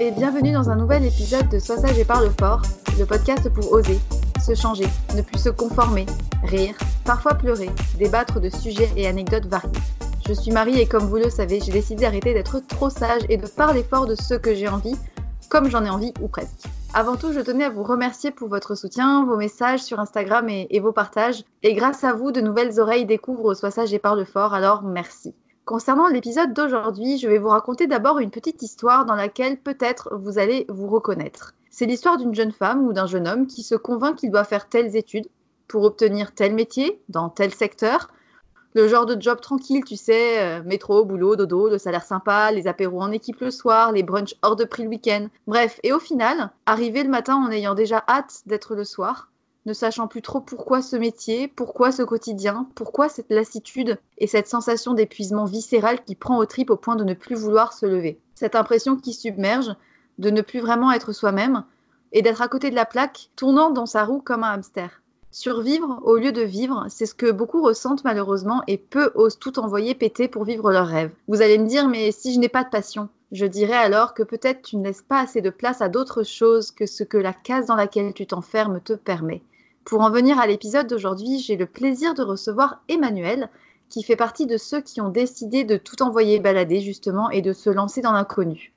Et bienvenue dans un nouvel épisode de Sois sage et parle fort, le podcast pour oser, se changer, ne plus se conformer, rire, parfois pleurer, débattre de sujets et anecdotes variés. Je suis Marie et comme vous le savez, j'ai décidé d'arrêter d'être trop sage et de parler fort de ce que j'ai envie, comme j'en ai envie ou presque. Avant tout, je tenais à vous remercier pour votre soutien, vos messages sur Instagram et, et vos partages. Et grâce à vous, de nouvelles oreilles découvrent Sois sage et parle fort, alors merci. Concernant l'épisode d'aujourd'hui, je vais vous raconter d'abord une petite histoire dans laquelle peut-être vous allez vous reconnaître. C'est l'histoire d'une jeune femme ou d'un jeune homme qui se convainc qu'il doit faire telles études pour obtenir tel métier dans tel secteur. Le genre de job tranquille, tu sais, euh, métro, boulot, dodo, le salaire sympa, les apéros en équipe le soir, les brunchs hors de prix le week-end. Bref, et au final, arriver le matin en ayant déjà hâte d'être le soir, ne sachant plus trop pourquoi ce métier, pourquoi ce quotidien, pourquoi cette lassitude et cette sensation d'épuisement viscéral qui prend au tripes au point de ne plus vouloir se lever. Cette impression qui submerge, de ne plus vraiment être soi-même et d'être à côté de la plaque, tournant dans sa roue comme un hamster. Survivre au lieu de vivre, c'est ce que beaucoup ressentent malheureusement et peu osent tout envoyer péter pour vivre leurs rêves. Vous allez me dire, mais si je n'ai pas de passion Je dirais alors que peut-être tu ne laisses pas assez de place à d'autres choses que ce que la case dans laquelle tu t'enfermes te permet. Pour en venir à l'épisode d'aujourd'hui, j'ai le plaisir de recevoir Emmanuel, qui fait partie de ceux qui ont décidé de tout envoyer balader justement et de se lancer dans l'inconnu.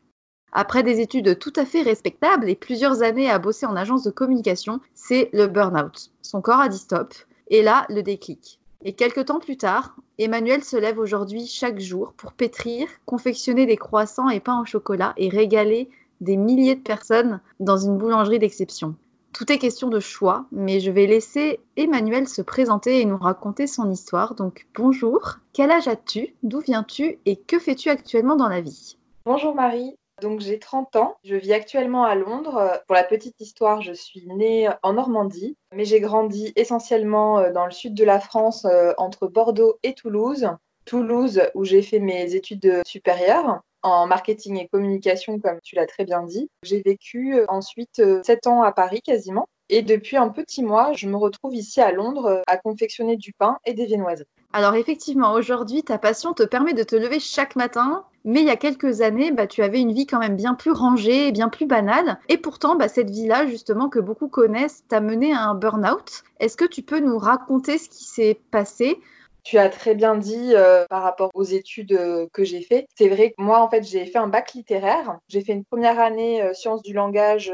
Après des études tout à fait respectables et plusieurs années à bosser en agence de communication, c'est le burn-out. Son corps a dit stop, et là, le déclic. Et quelques temps plus tard, Emmanuel se lève aujourd'hui chaque jour pour pétrir, confectionner des croissants et pains au chocolat et régaler des milliers de personnes dans une boulangerie d'exception. Tout est question de choix, mais je vais laisser Emmanuel se présenter et nous raconter son histoire. Donc bonjour, quel âge as-tu? D'où viens-tu? Et que fais-tu actuellement dans la vie? Bonjour Marie, donc j'ai 30 ans, je vis actuellement à Londres. Pour la petite histoire, je suis née en Normandie, mais j'ai grandi essentiellement euh, dans le sud de la France, euh, entre Bordeaux et Toulouse. Toulouse, où j'ai fait mes études supérieures en marketing et communication, comme tu l'as très bien dit. J'ai vécu euh, ensuite euh, sept ans à Paris quasiment. Et depuis un petit mois, je me retrouve ici à Londres euh, à confectionner du pain et des viennoiseries. Alors effectivement, aujourd'hui, ta passion te permet de te lever chaque matin, mais il y a quelques années, bah, tu avais une vie quand même bien plus rangée, bien plus banale. Et pourtant, bah, cette vie-là, justement, que beaucoup connaissent, t'a mené à un burn-out. Est-ce que tu peux nous raconter ce qui s'est passé tu as très bien dit euh, par rapport aux études euh, que j'ai fait. C'est vrai que moi, en fait, j'ai fait un bac littéraire. J'ai fait une première année euh, sciences du langage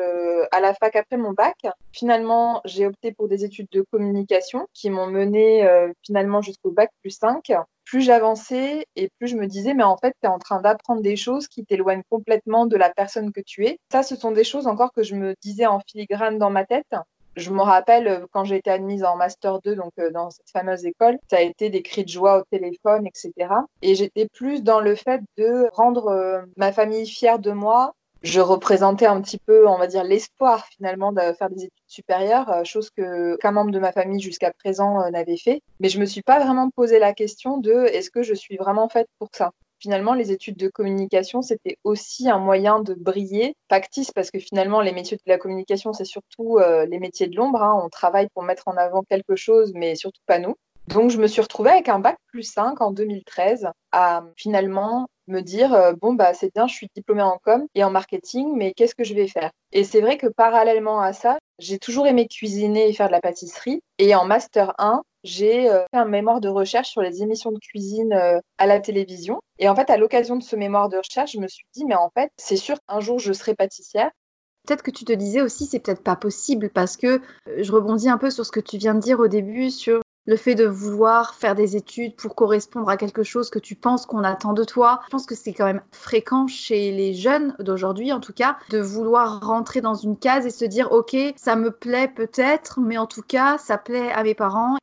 à la fac après mon bac. Finalement, j'ai opté pour des études de communication qui m'ont mené finalement jusqu'au bac plus 5 plus j'avançais et plus je me disais, mais en fait, tu es en train d'apprendre des choses qui t'éloignent complètement de la personne que tu es. Ça, ce sont des choses encore que je me disais en filigrane dans ma tête je me rappelle euh, quand j'ai été admise en Master 2, donc euh, dans cette fameuse école, ça a été des cris de joie au téléphone, etc. Et j'étais plus dans le fait de rendre euh, ma famille fière de moi. Je représentais un petit peu, on va dire, l'espoir finalement de faire des études supérieures, chose que qu'un membre de ma famille jusqu'à présent n'avait fait. Mais je me suis pas vraiment posé la question de est-ce que je suis vraiment faite pour ça? Finalement, les études de communication, c'était aussi un moyen de briller, factice, parce que finalement, les métiers de la communication, c'est surtout euh, les métiers de l'ombre. Hein. On travaille pour mettre en avant quelque chose, mais surtout pas nous. Donc, je me suis retrouvée avec un bac plus 5 en 2013 à finalement me dire euh, bon bah c'est bien, je suis diplômée en com et en marketing, mais qu'est-ce que je vais faire? Et c'est vrai que parallèlement à ça, j'ai toujours aimé cuisiner et faire de la pâtisserie. Et en master 1, j'ai euh, fait un mémoire de recherche sur les émissions de cuisine euh, à la télévision. Et en fait, à l'occasion de ce mémoire de recherche, je me suis dit, mais en fait, c'est sûr qu'un jour, je serai pâtissière. Peut-être que tu te disais aussi, c'est peut-être pas possible parce que euh, je rebondis un peu sur ce que tu viens de dire au début sur le fait de vouloir faire des études pour correspondre à quelque chose que tu penses qu'on attend de toi. Je pense que c'est quand même fréquent chez les jeunes d'aujourd'hui, en tout cas, de vouloir rentrer dans une case et se dire, OK, ça me plaît peut-être, mais en tout cas, ça plaît à mes parents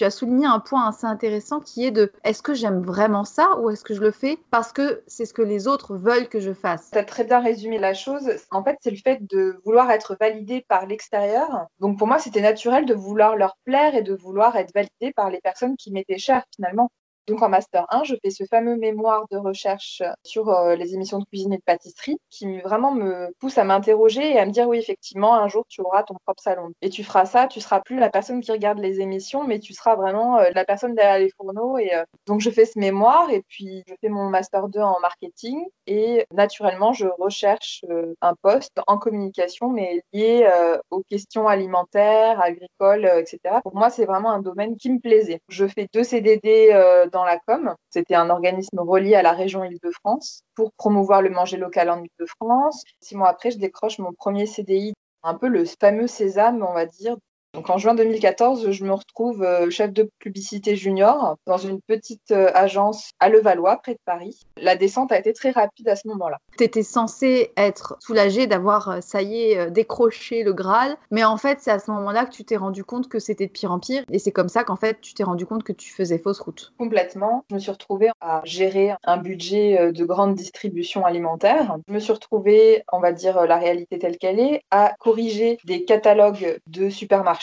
tu as souligné un point assez intéressant qui est de est-ce que j'aime vraiment ça ou est-ce que je le fais parce que c'est ce que les autres veulent que je fasse? Tu as très bien résumé la chose. En fait, c'est le fait de vouloir être validé par l'extérieur. Donc pour moi, c'était naturel de vouloir leur plaire et de vouloir être validé par les personnes qui m'étaient chères finalement. Donc en master 1, je fais ce fameux mémoire de recherche sur euh, les émissions de cuisine et de pâtisserie qui vraiment me pousse à m'interroger et à me dire oui effectivement un jour tu auras ton propre salon et tu feras ça, tu seras plus la personne qui regarde les émissions mais tu seras vraiment euh, la personne derrière les fourneaux et euh, donc je fais ce mémoire et puis je fais mon master 2 en marketing et naturellement je recherche un poste en communication mais lié aux questions alimentaires, agricoles, etc. Pour moi c'est vraiment un domaine qui me plaisait. Je fais deux CDD dans la com. C'était un organisme relié à la région Île-de-France pour promouvoir le manger local en Île-de-France. Six mois après, je décroche mon premier CDI, un peu le fameux sésame, on va dire, donc en juin 2014, je me retrouve euh, chef de publicité junior dans une petite euh, agence à Levallois, près de Paris. La descente a été très rapide à ce moment-là. Tu étais censé être soulagé d'avoir, euh, ça y est, décroché le Graal, mais en fait, c'est à ce moment-là que tu t'es rendu compte que c'était de pire en pire, et c'est comme ça qu'en fait, tu t'es rendu compte que tu faisais fausse route. Complètement. Je me suis retrouvée à gérer un budget de grande distribution alimentaire. Je me suis retrouvée, on va dire la réalité telle qu'elle est, à corriger des catalogues de supermarchés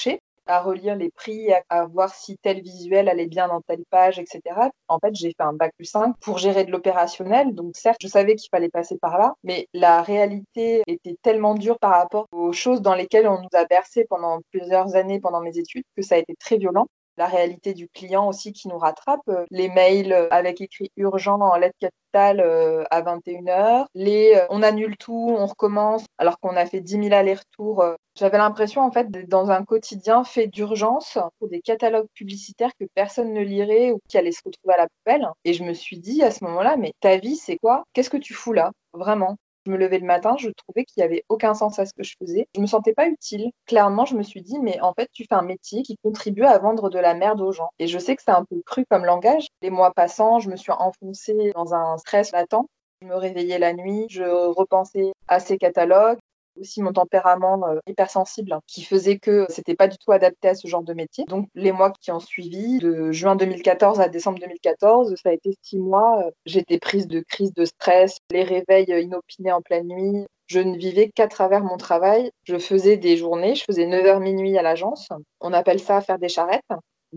à relire les prix, à, voir si tel visuel allait bien dans telle page, etc. En fait, j'ai fait un bac plus 5 pour gérer de l'opérationnel. Donc, certes, je savais qu'il fallait passer par là, mais la réalité était tellement dure par rapport aux choses dans lesquelles on nous a bercé pendant plusieurs années pendant mes études que ça a été très violent la réalité du client aussi qui nous rattrape, euh, les mails euh, avec écrit urgent en lettres capitales euh, à 21h, les on annule tout, on recommence alors qu'on a fait 10 000 allers-retours. J'avais l'impression en fait d'être dans un quotidien fait d'urgence pour des catalogues publicitaires que personne ne lirait ou qui allaient se retrouver à la poubelle. Et je me suis dit à ce moment-là, mais ta vie c'est quoi? Qu'est-ce que tu fous là? Vraiment? Je me levais le matin, je trouvais qu'il n'y avait aucun sens à ce que je faisais. Je me sentais pas utile. Clairement, je me suis dit, mais en fait, tu fais un métier qui contribue à vendre de la merde aux gens. Et je sais que c'est un peu cru comme langage. Les mois passant, je me suis enfoncée dans un stress latent. Je me réveillais la nuit, je repensais à ces catalogues, aussi mon tempérament euh, hypersensible hein, qui faisait que c'était pas du tout adapté à ce genre de métier. Donc les mois qui ont suivi, de juin 2014 à décembre 2014, ça a été six mois. Euh, j'étais prise de crise de stress, les réveils euh, inopinés en pleine nuit. Je ne vivais qu'à travers mon travail. Je faisais des journées, je faisais 9h minuit à l'agence. On appelle ça faire des charrettes.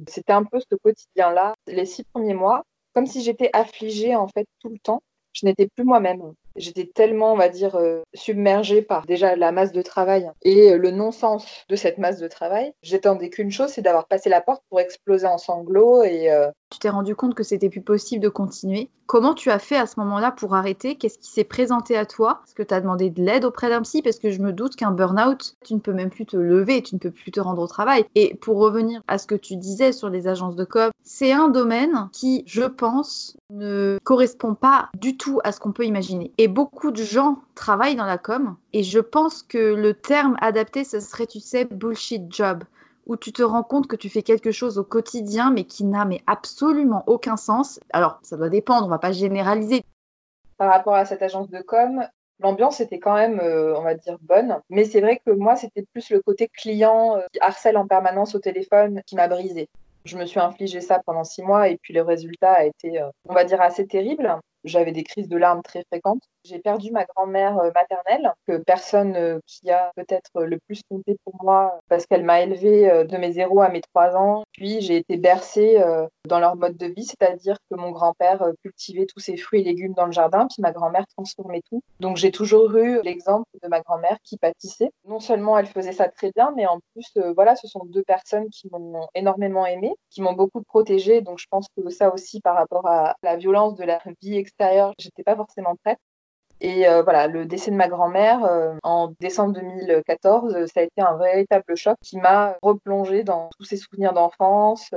C'était un peu ce quotidien-là. Les six premiers mois, comme si j'étais affligée en fait tout le temps. Je n'étais plus moi-même. J'étais tellement, on va dire, euh, submergée par déjà la masse de travail et le non-sens de cette masse de travail. J'attendais qu'une chose, c'est d'avoir passé la porte pour exploser en sanglots et euh, tu t'es rendu compte que c'était plus possible de continuer. Comment tu as fait à ce moment-là pour arrêter? Qu'est-ce qui s'est présenté à toi? Est-ce que tu as demandé de l'aide auprès d'un psy? Parce que je me doute qu'un burn-out, tu ne peux même plus te lever, tu ne peux plus te rendre au travail. Et pour revenir à ce que tu disais sur les agences de com, c'est un domaine qui, je pense, ne correspond pas du tout à ce qu'on peut imaginer. Beaucoup de gens travaillent dans la com. Et je pense que le terme adapté, ce serait, tu sais, bullshit job où tu te rends compte que tu fais quelque chose au quotidien mais qui n'a mais absolument aucun sens. Alors, ça doit dépendre, on va pas généraliser. Par rapport à cette agence de com, l'ambiance était quand même, euh, on va dire, bonne. Mais c'est vrai que moi, c'était plus le côté client euh, qui harcèle en permanence au téléphone qui m'a brisé. Je me suis infligé ça pendant six mois et puis le résultat a été, euh, on va dire, assez terrible. J'avais des crises de larmes très fréquentes. J'ai perdu ma grand-mère euh, maternelle, que personne euh, qui a peut-être le plus compté pour moi, parce qu'elle m'a élevée euh, de mes zéros à mes trois ans. Puis j'ai été bercée dans leur mode de vie, c'est-à-dire que mon grand-père cultivait tous ses fruits et légumes dans le jardin, puis ma grand-mère transformait tout. Donc j'ai toujours eu l'exemple de ma grand-mère qui pâtissait. Non seulement elle faisait ça très bien, mais en plus, voilà, ce sont deux personnes qui m'ont énormément aimée, qui m'ont beaucoup protégée. Donc je pense que ça aussi, par rapport à la violence de la vie j'étais pas forcément prête. Et euh, voilà, le décès de ma grand-mère euh, en décembre 2014, euh, ça a été un véritable choc qui m'a replongé dans tous ces souvenirs d'enfance,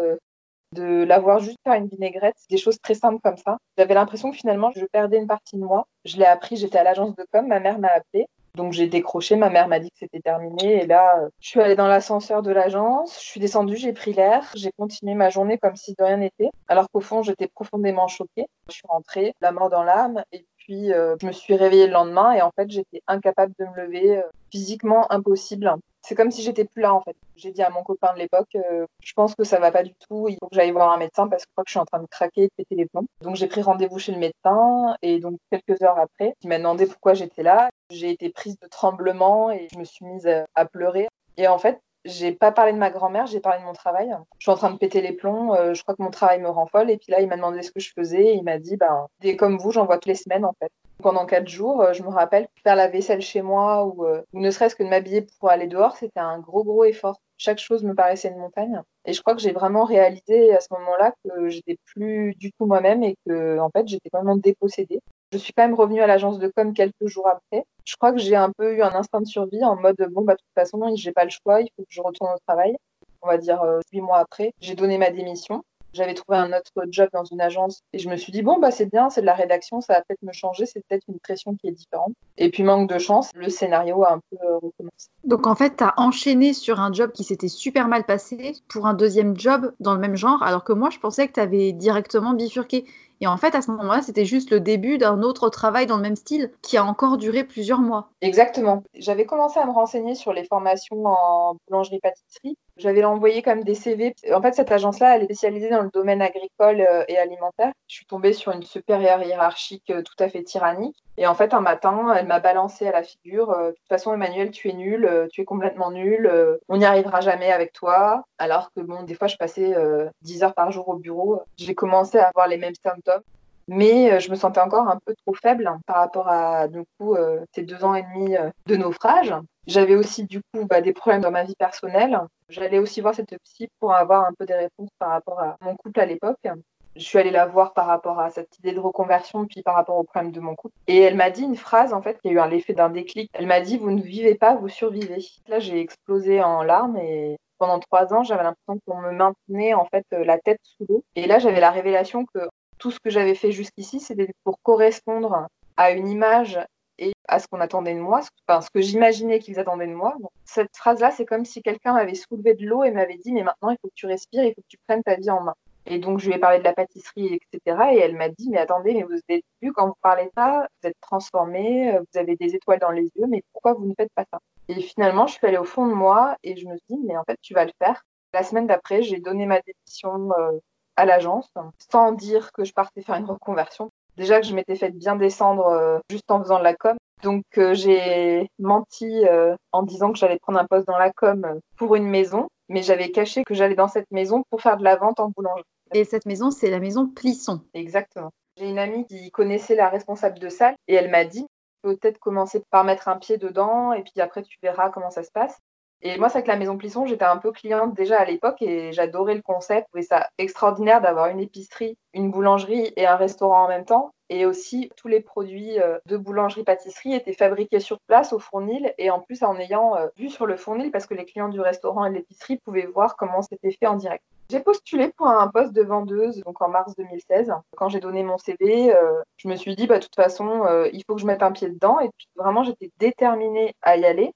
de l'avoir juste faire une vinaigrette, des choses très simples comme ça. J'avais l'impression que finalement, je perdais une partie de moi. Je l'ai appris, j'étais à l'agence de com, ma mère m'a appelé. Donc j'ai décroché, ma mère m'a dit que c'était terminé. Et là je suis allée dans l'ascenseur de l'agence, je suis descendue, j'ai pris l'air, j'ai continué ma journée comme si de rien n'était, alors qu'au fond j'étais profondément choquée. Je suis rentrée, la mort dans l'âme. Et puis, euh, je me suis réveillée le lendemain. Et en fait, j'étais incapable de me lever, euh, physiquement impossible. C'est comme si j'étais plus là en fait. J'ai dit à mon copain de l'époque, euh, je pense que ça va pas du tout, il faut que j'aille voir un médecin parce que je crois que je suis en train de craquer et de péter les plombs. Donc j'ai pris rendez-vous chez le médecin et donc quelques heures après, il m'a demandé pourquoi j'étais là. J'ai été prise de tremblement et je me suis mise à pleurer. Et en fait, j'ai pas parlé de ma grand-mère, j'ai parlé de mon travail. Je suis en train de péter les plombs, euh, je crois que mon travail me rend folle. Et puis là, il m'a demandé ce que je faisais et il m'a dit, ben, des comme vous, j'en vois toutes les semaines en fait. Pendant quatre jours, euh, je me rappelle faire la vaisselle chez moi ou, euh, ou ne serait-ce que de m'habiller pour aller dehors, c'était un gros gros effort. Chaque chose me paraissait une montagne. Et je crois que j'ai vraiment réalisé à ce moment-là que j'étais plus du tout moi-même et que en fait j'étais vraiment dépossédée. Je suis quand même revenue à l'agence de com quelques jours après. Je crois que j'ai un peu eu un instinct de survie en mode bon bah de toute façon j'ai pas le choix, il faut que je retourne au travail. On va dire euh, huit mois après, j'ai donné ma démission. J'avais trouvé un autre job dans une agence et je me suis dit bon bah c'est bien, c'est de la rédaction, ça va peut-être me changer, c'est peut-être une pression qui est différente. Et puis manque de chance, le scénario a un peu recommencé. Donc en fait, tu as enchaîné sur un job qui s'était super mal passé pour un deuxième job dans le même genre, alors que moi je pensais que tu avais directement bifurqué. Et en fait, à ce moment-là, c'était juste le début d'un autre travail dans le même style qui a encore duré plusieurs mois. Exactement. J'avais commencé à me renseigner sur les formations en boulangerie-pâtisserie. J'avais envoyé comme des CV. En fait, cette agence-là, elle est spécialisée dans le domaine agricole euh, et alimentaire. Je suis tombée sur une supérieure hiérarchique euh, tout à fait tyrannique. Et en fait, un matin, elle m'a balancé à la figure. Euh, de toute façon, Emmanuel, tu es nul, tu es complètement nul, on n'y arrivera jamais avec toi. Alors que, bon, des fois, je passais 10 heures par jour au bureau. J'ai commencé à avoir les mêmes symptômes mais je me sentais encore un peu trop faible par rapport à du coup ces deux ans et demi de naufrage. J'avais aussi du coup bah, des problèmes dans ma vie personnelle. J'allais aussi voir cette psy pour avoir un peu des réponses par rapport à mon couple à l'époque je suis allée la voir par rapport à cette idée de reconversion, puis par rapport au problème de mon couple. Et elle m'a dit une phrase, en fait, qui a eu un l'effet d'un déclic. Elle m'a dit, vous ne vivez pas, vous survivez. Là, j'ai explosé en larmes et pendant trois ans, j'avais l'impression qu'on me maintenait, en fait, la tête sous l'eau. Et là, j'avais la révélation que tout ce que j'avais fait jusqu'ici, c'était pour correspondre à une image et à ce qu'on attendait de moi, enfin, ce que j'imaginais qu'ils attendaient de moi. cette phrase-là, c'est comme si quelqu'un m'avait soulevé de l'eau et m'avait dit, mais maintenant, il faut que tu respires, il faut que tu prennes ta vie en main. Et donc, je lui ai parlé de la pâtisserie, etc. Et elle m'a dit, mais attendez, mais vous avez vu, quand vous parlez ça, vous êtes transformé, vous avez des étoiles dans les yeux, mais pourquoi vous ne faites pas ça? Et finalement, je suis allée au fond de moi et je me suis dit, mais en fait, tu vas le faire. La semaine d'après, j'ai donné ma démission euh, à l'agence sans dire que je partais faire une reconversion. Déjà que je m'étais fait bien descendre euh, juste en faisant de la com. Donc euh, j'ai menti en disant que j'allais prendre un poste dans la com pour une maison, mais j'avais caché que j'allais dans cette maison pour faire de la vente en boulangerie. Et cette maison, c'est la maison Plisson. Exactement. J'ai une amie qui connaissait la responsable de salle et elle m'a dit peut-être commencer par mettre un pied dedans et puis après tu verras comment ça se passe. Et moi, c'est que la Maison Plisson, j'étais un peu cliente déjà à l'époque et j'adorais le concept. Je ça extraordinaire d'avoir une épicerie, une boulangerie et un restaurant en même temps. Et aussi, tous les produits euh, de boulangerie-pâtisserie étaient fabriqués sur place au fournil et en plus en ayant euh, vu sur le fournil parce que les clients du restaurant et de l'épicerie pouvaient voir comment c'était fait en direct. J'ai postulé pour un poste de vendeuse donc en mars 2016. Quand j'ai donné mon CV, euh, je me suis dit bah, de toute façon, il faut que je mette un pied dedans et puis vraiment j'étais déterminée à y aller.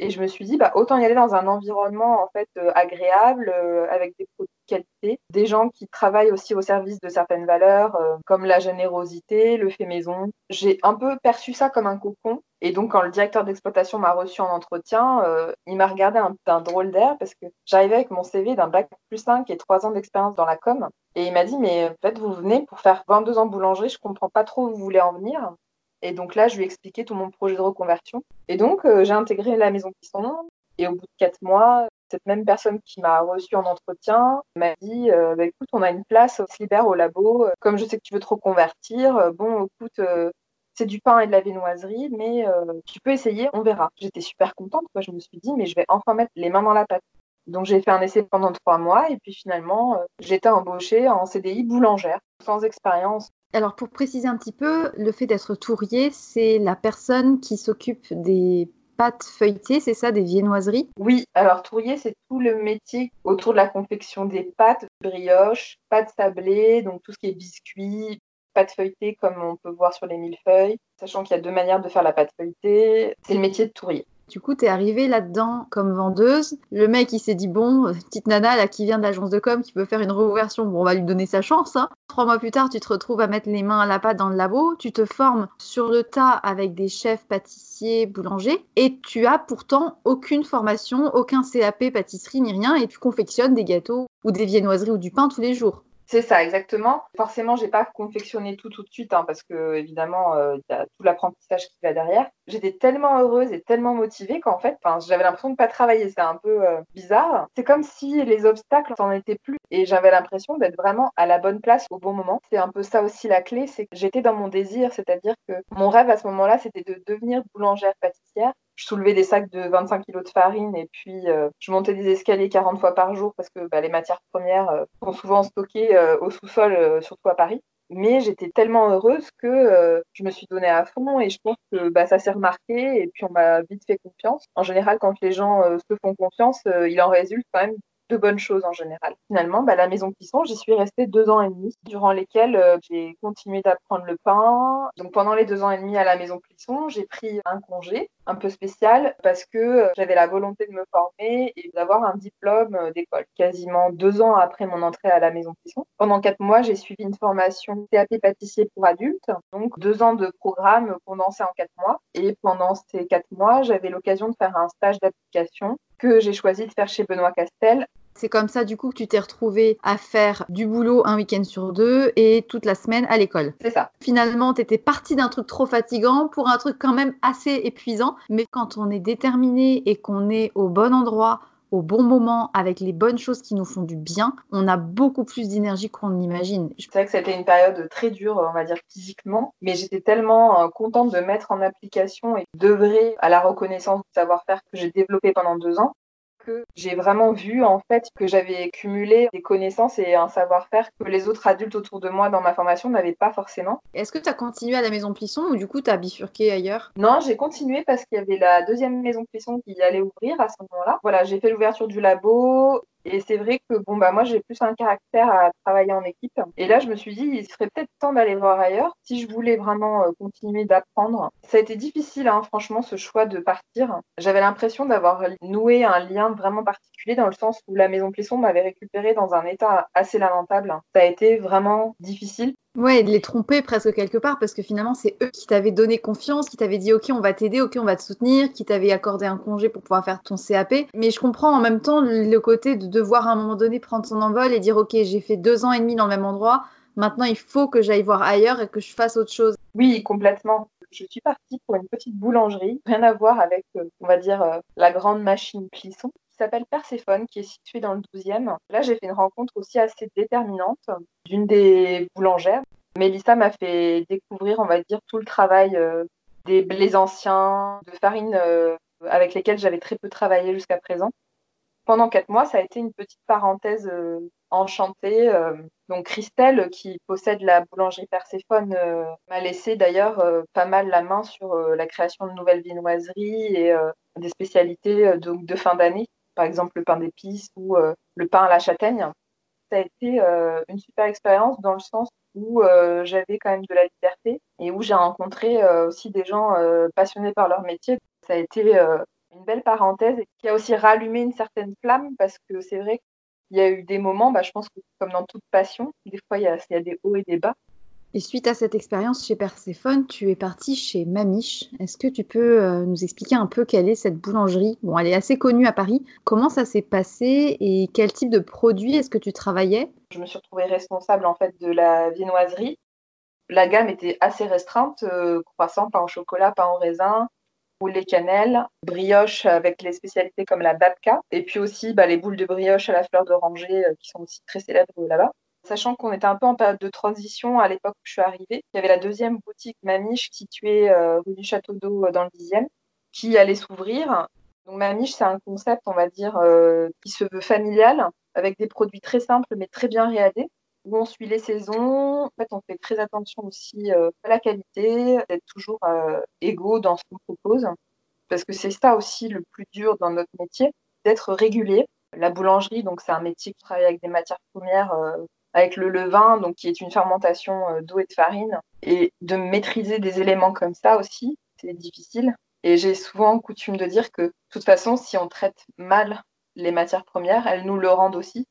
Et je me suis dit, bah, autant y aller dans un environnement en fait euh, agréable, euh, avec des produits de qualité, des gens qui travaillent aussi au service de certaines valeurs, euh, comme la générosité, le fait maison. J'ai un peu perçu ça comme un cocon. Et donc, quand le directeur d'exploitation m'a reçu en entretien, il m'a regardé d'un drôle d'air parce que j'arrivais avec mon CV d'un bac plus 5 et 3 ans d'expérience dans la com. Et il m'a dit, mais en fait, vous venez pour faire 22 ans boulangerie, je comprends pas trop où vous voulez en venir. Et donc là, je lui ai expliqué tout mon projet de reconversion. Et donc, euh, j'ai intégré la maison Piston. Et au bout de quatre mois, cette même personne qui m'a reçue en entretien m'a dit euh, bah, écoute, on a une place qui se libère au labo. Comme je sais que tu veux te reconvertir, euh, bon, écoute, c'est du pain et de la viennoiserie, mais tu peux essayer, on verra. J'étais super contente. Quoi. Je me suis dit mais je vais enfin mettre les mains dans la pâte. Donc j'ai fait un essai pendant trois mois et puis finalement j'étais embauchée en CDI boulangère, sans expérience. Alors pour préciser un petit peu, le fait d'être tourrier, c'est la personne qui s'occupe des pâtes feuilletées, c'est ça, des viennoiseries? Oui, alors tourrier, c'est tout le métier autour de la confection des pâtes, brioches, pâtes sablées, donc tout ce qui est biscuits, pâtes feuilletées comme on peut voir sur les millefeuilles, sachant qu'il y a deux manières de faire la pâte feuilletée, c'est le métier de tourrier. Du coup, tu es arrivée là-dedans comme vendeuse. Le mec, il s'est dit bon, petite nana là qui vient de l'agence de com, qui peut faire une réouverture, bon, on va lui donner sa chance. Hein. Trois mois plus tard, tu te retrouves à mettre les mains à la pâte dans le labo. Tu te formes sur le tas avec des chefs pâtissiers, boulangers, et tu as pourtant aucune formation, aucun CAP pâtisserie ni rien, et tu confectionnes des gâteaux ou des viennoiseries ou du pain tous les jours. C'est ça, exactement. Forcément, j'ai pas confectionné tout tout de suite, hein, parce que évidemment, euh, il y a tout l'apprentissage qui va derrière. J'étais tellement heureuse et tellement motivée qu'en fait, j'avais l'impression de pas travailler. C'est un peu euh, bizarre. C'est comme si les obstacles n'en étaient plus, et j'avais l'impression d'être vraiment à la bonne place au bon moment. C'est un peu ça aussi la clé, c'est que j'étais dans mon désir, c'est-à-dire que mon rêve à ce moment-là, c'était de devenir boulangère pâtissière je soulevais des sacs de 25 kg de farine et puis euh, je montais des escaliers 40 fois par jour parce que bah, les matières premières euh, sont souvent stockées euh, au sous-sol, surtout à Paris. Mais j'étais tellement heureuse que je me suis donnée à fond et je pense que bah, ça s'est remarqué et puis on m'a vite fait confiance. En général, quand les gens se font confiance, il en résulte quand même de bonnes choses en général. Finalement, bah, la maison Plisson, j'y suis restée deux ans et demi, durant lesquels euh, j'ai continué d'apprendre le pain. Donc pendant les deux ans et demi à la maison Plisson, j'ai pris un congé un peu spécial parce que euh, j'avais la volonté de me former et d'avoir un diplôme euh, d'école. Quasiment deux ans après mon entrée à la maison Plisson. Pendant quatre mois, j'ai suivi une formation CAP pâtissier pour adultes, donc deux ans de programme condensé en quatre mois. Et pendant ces quatre mois, j'avais l'occasion de faire un stage d'application que j'ai choisi de faire chez Benoît Castel. C'est comme ça, du coup, que tu t'es retrouvée à faire du boulot un week-end sur deux et toute la semaine à l'école. C'est ça. Finalement, tu étais partie d'un truc trop fatigant pour un truc quand même assez épuisant. Mais quand on est déterminé et qu'on est au bon endroit, au bon moment, avec les bonnes choses qui nous font du bien, on a beaucoup plus d'énergie qu'on n'imagine. C'est vrai que c'était une période très dure, on va dire physiquement, mais j'étais tellement euh, contente de mettre en application et d'œuvrer à la reconnaissance du savoir-faire que j'ai développé pendant deux ans que j'ai vraiment vu en fait que j'avais cumulé des connaissances et un savoir-faire que les autres adultes autour de moi dans ma formation n'avaient pas forcément. Est-ce que tu as continué à la maison Plisson ou du coup tu as bifurqué ailleurs? Non, j'ai continué parce qu'il y avait la deuxième maison Plisson qui allait ouvrir à ce moment-là. Voilà, j'ai fait l'ouverture du labo. Et c'est vrai que bon bah moi j'ai plus un caractère à travailler en équipe. Et là je me suis dit il serait peut-être temps d'aller voir ailleurs si je voulais vraiment euh, continuer d'apprendre. Ça a été difficile hein, franchement ce choix de partir. J'avais l'impression d'avoir noué un lien vraiment particulier dans le sens où la maison Plisson m'avait récupéré dans un état assez lamentable. Ça a été vraiment difficile. Ouais, de les tromper presque quelque part, parce que finalement, c'est eux qui t'avaient donné confiance, qui t'avaient dit Ok, on va t'aider, ok, on va te soutenir, qui t'avaient accordé un congé pour pouvoir faire ton CAP. Mais je comprends en même temps le côté de devoir à un moment donné prendre son envol et dire Ok, j'ai fait deux ans et demi dans le même endroit, maintenant il faut que j'aille voir ailleurs et que je fasse autre chose. Oui, complètement. Je suis partie pour une petite boulangerie, rien à voir avec, euh, on va dire, euh, la grande machine Plisson s'appelle Perséphone, qui est située dans le 12e. Là, j'ai fait une rencontre aussi assez déterminante d'une des boulangères. Mélissa m'a fait découvrir, on va dire, tout le travail euh, des blés anciens, de farine euh, avec lesquels j'avais très peu travaillé jusqu'à présent. Pendant quatre mois, ça a été une petite parenthèse euh, enchantée. donc Christelle, qui possède la boulangerie Perséphone, m'a laissé d'ailleurs pas mal la main sur la création de nouvelles viennoiseries et des spécialités donc, de fin d'année par exemple le pain d'épices ou euh, le pain à la châtaigne. Ça a été euh, une super expérience dans le sens où euh, j'avais quand même de la liberté et où j'ai rencontré aussi des gens passionnés par leur métier. Ça a été une belle parenthèse qui a aussi rallumé une certaine flamme parce que c'est vrai qu'il y a eu des moments, bah, je pense que comme dans toute passion, des fois il y a des hauts et des bas. Et suite à cette expérience chez Perséphone, tu es partie chez Mamiche. Est-ce que tu peux euh, nous expliquer un peu quelle est cette boulangerie? Bon, elle est assez connue à Paris. Comment ça s'est passé et quel type de produit est-ce que tu travaillais? Je me suis retrouvée responsable en fait de la viennoiserie. La gamme était assez restreinte euh, croissant, pain au chocolat, pain au raisin, les cannelle, brioche avec les spécialités comme la babka, et puis aussi bah, les boules de brioche à la fleur d'oranger euh, qui sont aussi très célèbres là-bas. Sachant qu'on était un peu en période de transition à l'époque où je suis arrivée, il y avait la deuxième boutique Mamiche située euh, rue du Château d'Eau euh, dans le 10e qui allait s'ouvrir. Donc Mamiche, c'est un concept, on va dire, euh, qui se veut familial, avec des produits très simples mais très bien réalisés, où on suit les saisons. En fait, on fait très attention aussi à la qualité, d'être toujours égaux dans ce qu'on propose, parce que c'est ça aussi le plus dur dans notre métier, d'être régulier. La boulangerie, donc c'est un métier qui travaille avec des matières premières avec le levain, donc qui est une fermentation euh, d'eau et de farine. Et de maîtriser des éléments comme ça aussi, c'est difficile. Et j'ai souvent coutume de dire que, de toute façon, si on traite mal les matières premières, elles nous le rendent aussi.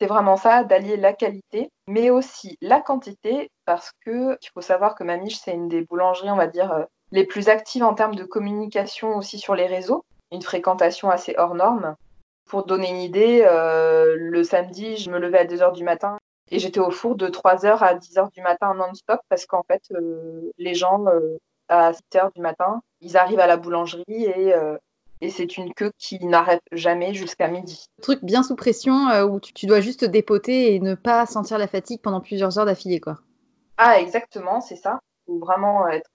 C'est vraiment ça, d'allier la qualité, mais aussi la quantité, parce que il faut savoir que Mamiche, c'est une des boulangeries, on va dire, euh, les plus actives en termes de communication aussi sur les réseaux, une fréquentation assez hors norme. Pour donner une idée, euh, le samedi, je me levais à 2h du matin et j'étais au four de 3h à 10h du matin non-stop parce qu'en fait, euh, les gens, euh, à 7h du matin, ils arrivent à la boulangerie et, euh, et c'est une queue qui n'arrête jamais jusqu'à midi. Truc bien sous pression où tu, dois juste dépoter et ne pas sentir la fatigue pendant plusieurs heures d'affilée, quoi. Ah, exactement, c'est ça. Il faut vraiment être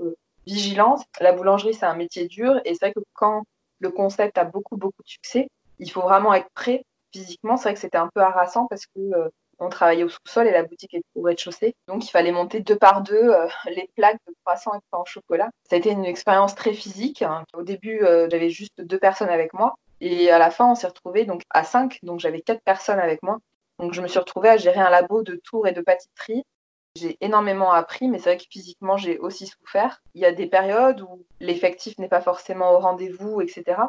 vigilant. La boulangerie, c'est un métier dur et c'est vrai que quand le concept a beaucoup, beaucoup de succès, il faut vraiment être prêt physiquement. C'est vrai que c'était un peu harassant parce que on travaillait au sous-sol et la boutique était au rez-de-chaussée. Donc, il fallait monter deux par deux euh, les plaques de croissants et de pain au chocolat. Ça a été une expérience très physique. Hein. Au début, euh, j'avais juste deux personnes avec moi. Et à la fin, on s'est retrouvés donc, à cinq. Donc, j'avais quatre personnes avec moi. Donc, je me suis retrouvée à gérer un labo de tours et de pâtisserie. J'ai énormément appris, mais c'est vrai que physiquement, j'ai aussi souffert. Il y a des périodes où l'effectif n'est pas forcément au rendez-vous, etc.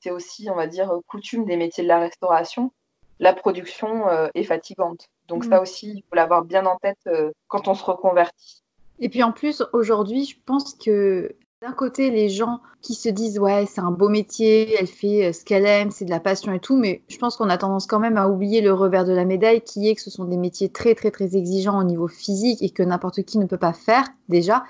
C'est aussi, on va dire, coutume des métiers de la restauration. La production euh, est fatigante. Donc mm. ça aussi, il faut l'avoir bien en tête euh, quand on se reconvertit. Et puis en plus, aujourd'hui, je pense que d'un côté, les gens qui se disent ouais, c'est un beau métier, elle fait euh, ce qu'elle aime, c'est de la passion et tout, mais je pense qu'on a tendance quand même à oublier le revers de la médaille qui est que ce sont des métiers très très très exigeants au niveau physique et que n'importe qui ne peut pas faire déjà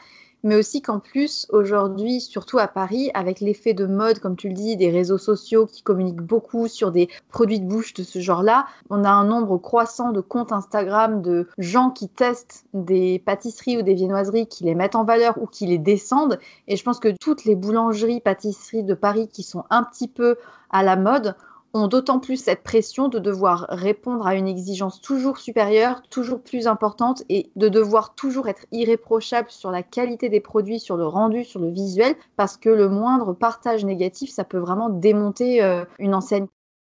mais aussi qu'en plus, aujourd'hui, surtout à Paris, avec l'effet de mode, comme tu le dis, des réseaux sociaux qui communiquent beaucoup sur des produits de bouche de ce genre-là, on a un nombre croissant de comptes Instagram de gens qui testent des pâtisseries ou des viennoiseries, qui les mettent en valeur ou qui les descendent. Et je pense que toutes les boulangeries, pâtisseries de Paris qui sont un petit peu à la mode ont d'autant plus cette pression de devoir répondre à une exigence toujours supérieure, toujours plus importante et de devoir toujours être irréprochable sur la qualité des produits, sur le rendu, sur le visuel, parce que le moindre partage négatif, ça peut vraiment démonter euh, une enseigne.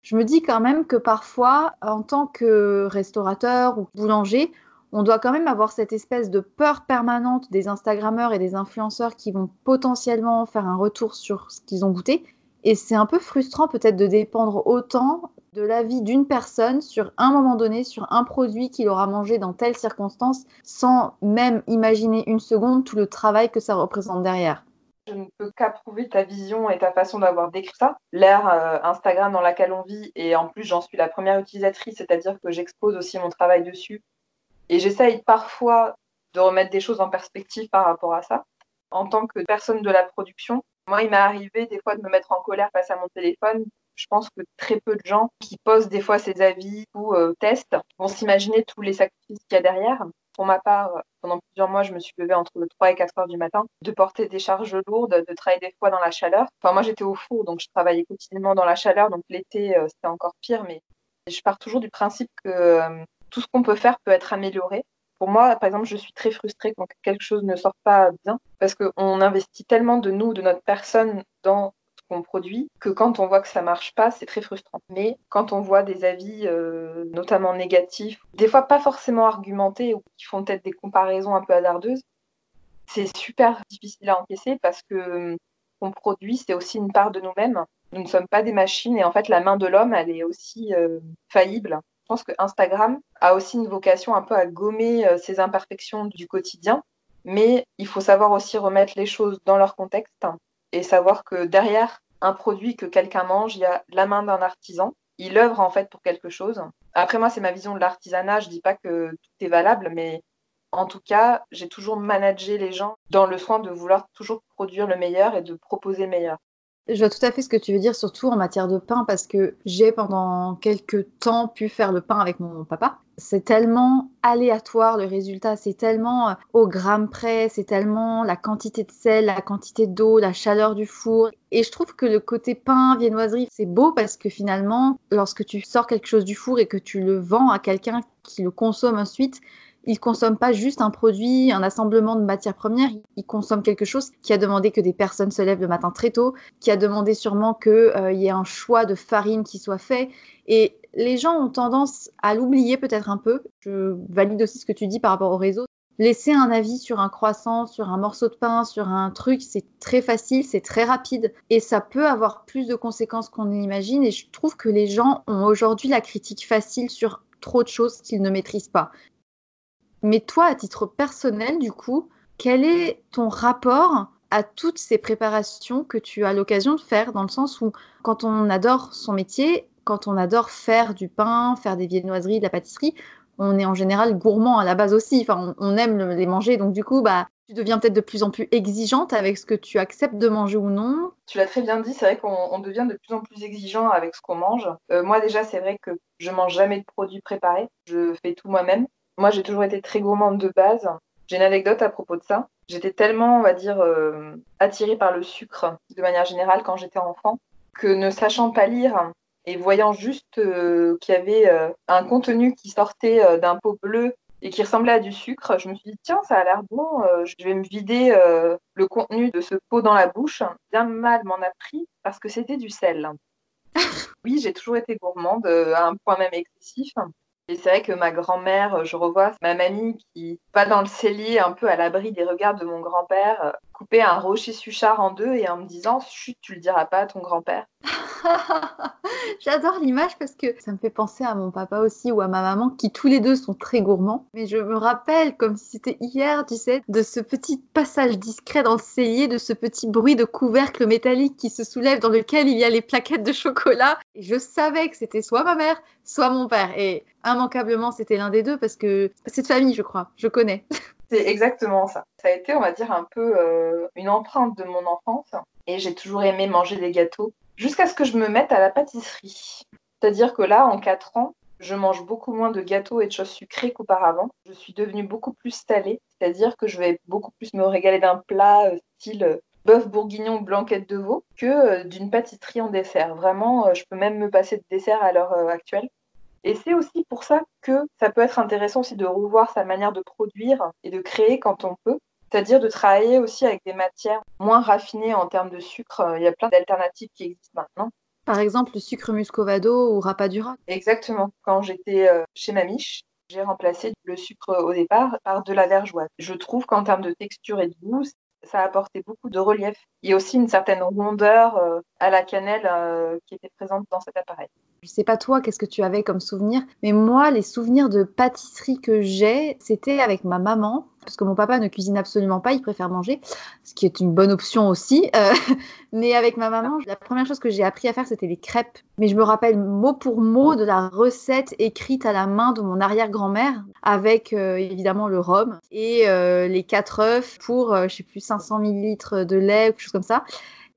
Je me dis quand même que parfois, en tant que restaurateur ou boulanger, on doit quand même avoir cette espèce de peur permanente des Instagrammeurs et des influenceurs qui vont potentiellement faire un retour sur ce qu'ils ont goûté. Et c'est un peu frustrant peut-être de dépendre autant de l'avis d'une personne sur un moment donné, sur un produit qu'il aura mangé dans telle circonstance, sans même imaginer une seconde tout le travail que ça représente derrière. Je ne peux qu'approuver ta vision et ta façon d'avoir décrit ça. L'ère euh, Instagram dans laquelle on vit, et en plus j'en suis la première utilisatrice, c'est-à-dire que j'expose aussi mon travail dessus. Et j'essaye parfois de remettre des choses en perspective par rapport à ça. En tant que personne de la production, moi, il m'est arrivé des fois de me mettre en colère face à mon téléphone. Je pense que très peu de gens qui posent des fois ces avis ou euh, testent vont s'imaginer tous les sacrifices qu'il y a derrière. Pour ma part, pendant plusieurs mois, je me suis levée entre 3 et 4 heures du matin, de porter des charges lourdes, de travailler des fois dans la chaleur. Enfin, moi, j'étais au four, donc je travaillais quotidiennement dans la chaleur. Donc l'été, euh, c'était encore pire. Mais je pars toujours du principe que euh, tout ce qu'on peut faire peut être amélioré. Pour moi, par exemple, je suis très frustrée quand quelque chose ne sort pas bien parce qu'on investit tellement de nous, de notre personne dans ce qu'on produit que quand on voit que ça marche pas, c'est très frustrant. Mais quand on voit des avis, euh, notamment négatifs, des fois pas forcément argumentés ou qui font peut-être des comparaisons un peu hasardeuses, c'est super difficile à encaisser parce que euh, qu'on produit, c'est aussi une part de nous-mêmes. Nous ne sommes pas des machines et en fait, la main de l'homme, elle est aussi euh, faillible pense que Instagram a aussi une vocation un peu à gommer euh, ces imperfections du quotidien, mais il faut savoir aussi remettre les choses dans leur contexte et savoir que derrière un produit que quelqu'un mange, il y a la main d'un artisan. Il œuvre en fait pour quelque chose. Après moi, c'est ma vision de l'artisanat. Je dis pas que tout est valable, mais en tout cas, j'ai toujours managé les gens dans le soin de vouloir toujours produire le meilleur et de proposer le meilleur. Je vois tout à fait ce que tu veux dire, surtout en matière de pain, parce que j'ai pendant quelques temps pu faire le pain avec mon papa. C'est tellement aléatoire le résultat, c'est tellement euh, au gramme près, c'est tellement la quantité de sel, la quantité d'eau, la chaleur du four. Et je trouve que le côté pain, viennoiserie, c'est beau parce que finalement, lorsque tu sors quelque chose du four et que tu le vends à quelqu'un qui le consomme ensuite, il consomme pas juste un produit, un assemblement de matières premières, il consomme quelque chose qui a demandé que des personnes se lèvent le matin très tôt, qui a demandé sûrement qu'il euh, y ait un choix de farine qui soit fait. Et les gens ont tendance à l'oublier peut-être un peu. Je valide aussi ce que tu dis par rapport au réseau. Laisser un avis sur un croissant, sur un morceau de pain, sur un truc, c'est très facile, c'est très rapide et ça peut avoir plus de conséquences qu'on imagine. Et je trouve que les gens ont aujourd'hui la critique facile sur trop de choses qu'ils ne maîtrisent pas. Mais toi, à titre personnel, du coup, quel est ton rapport à toutes ces préparations que tu as l'occasion de faire, dans le sens où quand on adore son métier, quand on adore faire du pain, faire des viennoiseries, de la pâtisserie, on est en général gourmand à la base aussi. Enfin, on, aime les manger, donc du coup, bah, tu deviens peut-être de plus en plus exigeante avec ce que tu acceptes de manger ou non. Tu l'as très bien dit, c'est vrai qu'on devient de plus en plus exigeant avec ce qu'on mange. Euh, moi déjà, c'est vrai que je mange jamais de produits préparés, je fais tout moi-même. Moi, j'ai toujours été très gourmande de base. J'ai une anecdote à propos de ça. J'étais tellement, on va dire, euh, attirée par le sucre de manière générale quand j'étais enfant que ne sachant pas lire et voyant juste euh, qu'il y avait euh, un contenu qui sortait d'un pot bleu et qui ressemblait à du sucre, je me suis dit, tiens, ça a l'air bon, je vais me vider le contenu de ce pot dans la bouche. Bien mal m'en a pris parce que c'était du sel. oui, j'ai toujours été gourmande, à un point même excessif. Et c'est vrai que ma grand-mère, je revois ma mamie qui va dans le cellier un peu à l'abri des regards de mon grand-père, euh, couper un rocher suchard en deux et en me disant Chut, tu le diras pas à ton grand-père. J'adore l'image parce que ça me fait penser à mon papa aussi ou à ma maman qui tous les deux sont très gourmands. Mais je me rappelle comme si c'était hier, tu sais, de ce petit passage discret dans le cellier, de ce petit bruit de couvercle métallique qui se soulève dans lequel il y a les plaquettes de chocolat. Et je savais que c'était soit ma mère, soit mon père. Et immanquablement, c'était l'un des deux parce que c'est de famille, je crois. Je connais. C'est exactement ça. Ça a été, on va dire, un peu euh, une empreinte de mon enfance. Et j'ai toujours aimé manger des gâteaux jusqu'à ce que je me mette à la pâtisserie. C'est-à-dire que là, en 4 ans, je mange beaucoup moins de gâteaux et de choses sucrées qu'auparavant. Je suis devenue beaucoup plus salée, c'est-à-dire que je vais beaucoup plus me régaler d'un plat euh, style euh, bœuf bourguignon blanquette de veau que d'une pâtisserie en dessert. Vraiment, je peux même me passer de dessert à l'heure actuelle. Et c'est aussi pour ça que ça peut être intéressant aussi de revoir sa manière de produire et de créer quand on peut. C'est-à-dire de travailler aussi avec des matières moins raffinées en termes de sucre. Il y a plein d'alternatives qui existent maintenant. Par exemple, le sucre muscovado ou rapadura. Exactement. Quand j'étais euh, chez ma miche, j'ai remplacé le sucre au départ par de la vergeoise. Je trouve qu'en termes de texture et de goût, ça a apporté beaucoup de relief. Il y a aussi une certaine rondeur euh, à la cannelle euh, qui était présente dans cet appareil. Je sais pas toi, qu'est-ce que tu avais comme souvenir, mais moi, les souvenirs de pâtisserie que j'ai, c'était avec ma maman, parce que mon papa ne cuisine absolument pas, il préfère manger, ce qui est une bonne option aussi. Euh, mais avec ma maman, la première chose que j'ai appris à faire, c'était les crêpes. Mais je me rappelle mot pour mot de la recette écrite à la main de mon arrière-grand-mère, avec évidemment le rhum et les quatre œufs pour, je sais plus, 500 ml de lait quelque chose comme ça.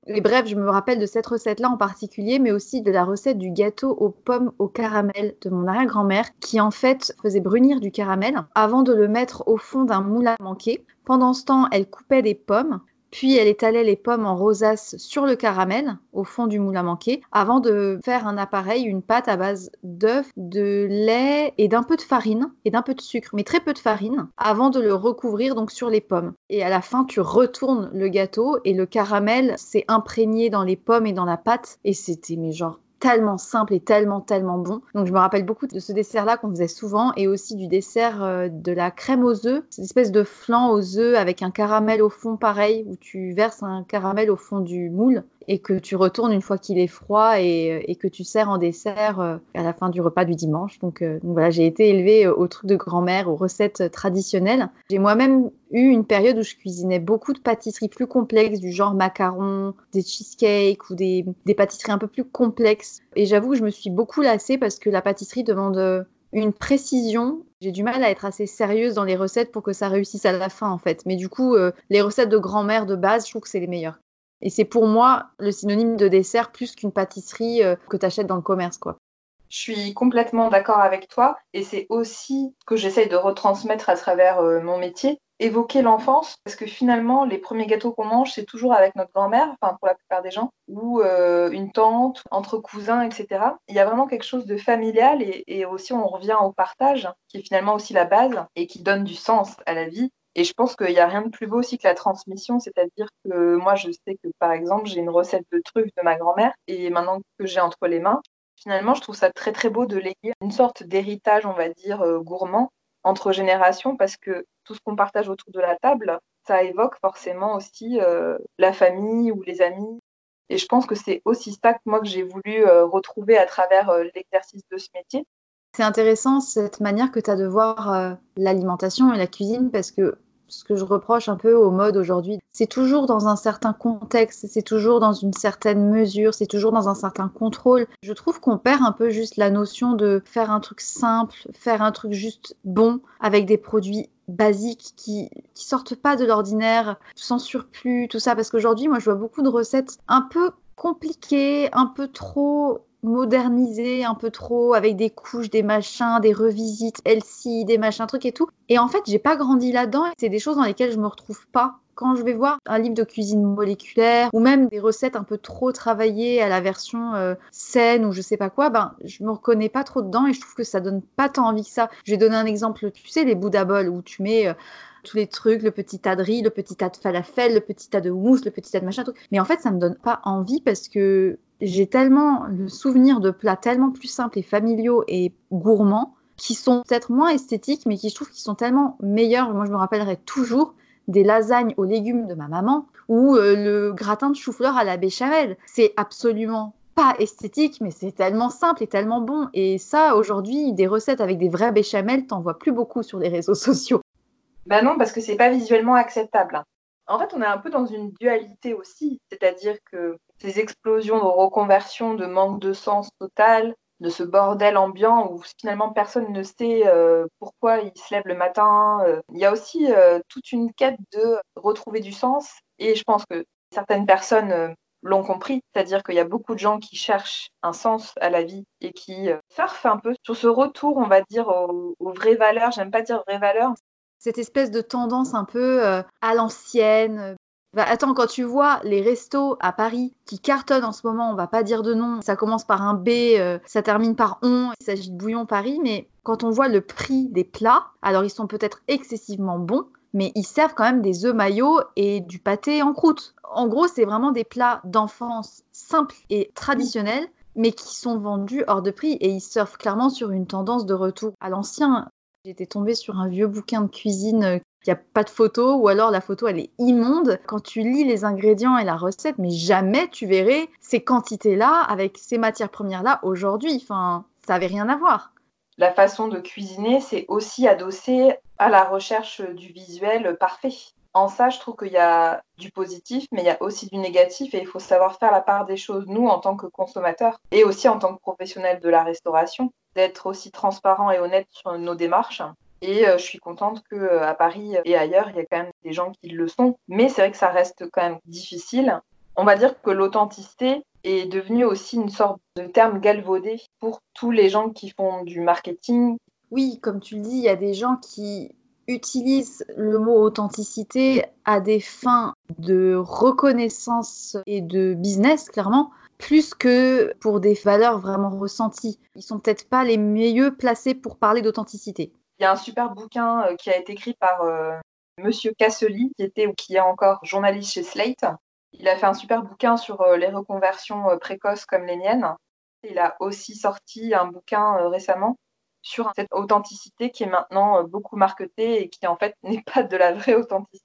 Bref, je me rappelle de cette recette-là en particulier, mais aussi de la recette du gâteau aux pommes au caramel de mon arrière-grand-mère, qui en fait faisait brunir du caramel avant de le mettre au fond d'un moule à manquer. Pendant ce temps, elle coupait des pommes, puis elle étalait les pommes en rosace sur le caramel au fond du moule à manquer avant de faire un appareil, une pâte à base d'œufs, de lait et d'un peu de farine et d'un peu de sucre, mais très peu de farine avant de le recouvrir donc sur les pommes. Et à la fin, tu retournes le gâteau et le caramel s'est imprégné dans les pommes et dans la pâte et c'était mais genre tellement simple et tellement, tellement bon. Donc je me rappelle beaucoup de ce dessert-là qu'on faisait souvent et aussi du dessert euh, de la crème aux œufs, cette espèce de flan aux œufs avec un caramel au fond pareil, où tu verses un caramel au fond du moule et que tu retournes une fois qu'il est froid et, euh, que tu sers en dessert euh, à la fin du repas du dimanche. Donc, donc voilà, j'ai été élevée au truc de grand-mère, aux recettes traditionnelles. J'ai moi-même eu une période où je cuisinais beaucoup de pâtisseries plus complexes, du genre macarons, des cheesecakes ou des, pâtisseries un peu plus complexes. Et j'avoue que je me suis beaucoup lassée parce que la pâtisserie demande euh, une précision. J'ai du mal à être assez sérieuse dans les recettes pour que ça réussisse à la fin, en fait. Mais du coup, euh, les recettes de grand-mère de base, je trouve que c'est les meilleures. Et c'est pour moi le synonyme de dessert plus qu'une pâtisserie euh, que tu achètes dans le commerce, quoi. Je suis complètement d'accord avec toi et c'est aussi ce que j'essaye de retransmettre à travers mon métier évoquer l'enfance, parce que finalement, les premiers gâteaux qu'on mange, c'est toujours avec notre grand-mère, enfin pour la plupart des gens, ou euh, une tante, entre cousins, etc. Il y a vraiment quelque chose de familial et, aussi on revient au partage, qui est finalement aussi la base et qui donne du sens à la vie. Et je pense qu'il n'y a rien de plus beau aussi que la transmission, c'est-à-dire que moi, je sais que par exemple, j'ai une recette de truffes de ma grand-mère et maintenant que j'ai entre les mains, finalement, je trouve ça très très beau de léguer une sorte d'héritage, on va dire, euh, gourmand entre générations parce que tout ce qu'on partage autour de la table, ça évoque forcément aussi euh, la famille ou les amis. Et je pense que c'est aussi ça que moi que j'ai voulu euh, retrouver à travers l'exercice de ce métier. C'est intéressant cette manière que tu as de voir l'alimentation et la cuisine parce que ce que je reproche un peu au mode aujourd'hui. C'est toujours dans un certain contexte, c'est toujours dans une certaine mesure, c'est toujours dans un certain contrôle. Je trouve qu'on perd un peu juste la notion de faire un truc simple, faire un truc juste bon avec des produits basiques qui, qui sortent pas de l'ordinaire, sans surplus, tout ça. Parce qu'aujourd'hui, moi, je vois beaucoup de recettes un peu compliquées, un peu trop modernisé un peu trop avec des couches, des machins, des revisites, Elsie, des machins, trucs et tout. Et en fait, j'ai pas grandi là-dedans. C'est des choses dans lesquelles je me retrouve pas. Quand je vais voir un livre de cuisine moléculaire ou même des recettes un peu trop travaillées à la version euh, saine ou je sais pas quoi, ben je me reconnais pas trop dedans et je trouve que ça donne pas tant envie que ça. Je vais donner un exemple, tu sais les Bouddha où tu mets euh, tous les trucs, le petit tas de riz, le petit tas de falafel, le petit tas de mousse, le petit tas de machin. Mais en fait, ça me donne pas envie parce que j'ai tellement le souvenir de plats tellement plus simples et familiaux et gourmands qui sont peut-être moins esthétiques, mais qui je trouve qui sont tellement meilleurs. Moi, je me rappellerai toujours des lasagnes aux légumes de ma maman ou euh, le gratin de chou-fleur à la béchamel. C'est absolument pas esthétique, mais c'est tellement simple et tellement bon. Et ça, aujourd'hui, des recettes avec des vrais béchamels, t'en vois plus beaucoup sur les réseaux sociaux. Bah non, parce que c'est pas visuellement acceptable. En fait, on est un peu dans une dualité aussi, c'est-à-dire que ces explosions de reconversion, de manque de sens total, de ce bordel ambiant où finalement personne ne sait euh, pourquoi il se lève le matin. Euh, il y a aussi euh, toute une quête de retrouver du sens et je pense que certaines personnes l'ont compris, c'est-à-dire qu'il y a beaucoup de gens qui cherchent un sens à la vie et qui surfent un peu sur ce retour, on va dire, aux vraies valeurs. J'aime pas dire vraies valeurs, cette espèce de tendance un peu euh, à l'ancienne. Bah, attends, quand tu vois les restos à Paris qui cartonnent en ce moment, on va pas dire de nom, ça commence par un B, euh, ça termine par on, il s'agit de bouillon Paris, mais quand on voit le prix des plats, alors ils sont peut-être excessivement bons, mais ils servent quand même des œufs maillots et du pâté en croûte. En gros, c'est vraiment des plats d'enfance simples et traditionnels, mais qui sont vendus hors de prix et ils surfent clairement sur une tendance de retour à l'ancien. J'étais tombée sur un vieux bouquin de cuisine euh, il n'y a pas de photo ou alors la photo elle est immonde. Quand tu lis les ingrédients et la recette, mais jamais tu verrais ces quantités-là avec ces matières premières-là aujourd'hui. Enfin, ça n'avait rien à voir. La façon de cuisiner, c'est aussi adossé à la recherche du visuel parfait. En ça, je trouve qu'il y a du positif, mais il y a aussi du négatif et il faut savoir faire la part des choses, nous, en tant que consommateurs et aussi en tant que professionnels de la restauration, d'être aussi transparent et honnête sur nos démarches et euh, je suis contente qu'à euh, Paris et ailleurs, il y a quand même des gens qui le sont. Mais c'est vrai que ça reste quand même difficile. On va dire que l'authenticité est devenue aussi une sorte de terme galvaudé pour tous les gens qui font du marketing. Oui, comme tu le dis, il y a des gens qui utilisent le mot authenticité à des fins de reconnaissance et de business, clairement, plus que pour des valeurs vraiment ressenties. Ils sont peut-être pas les mieux placés pour parler d'authenticité. Il y a un super bouquin euh, qui a été écrit par euh, Monsieur qui était ou qui est encore journaliste chez Slate. Il a fait un super bouquin sur euh, les reconversions précoces comme les miennes. Il a aussi sorti un bouquin récemment sur cette authenticité qui est maintenant beaucoup marketée et qui en fait n'est pas de la vraie authenticité.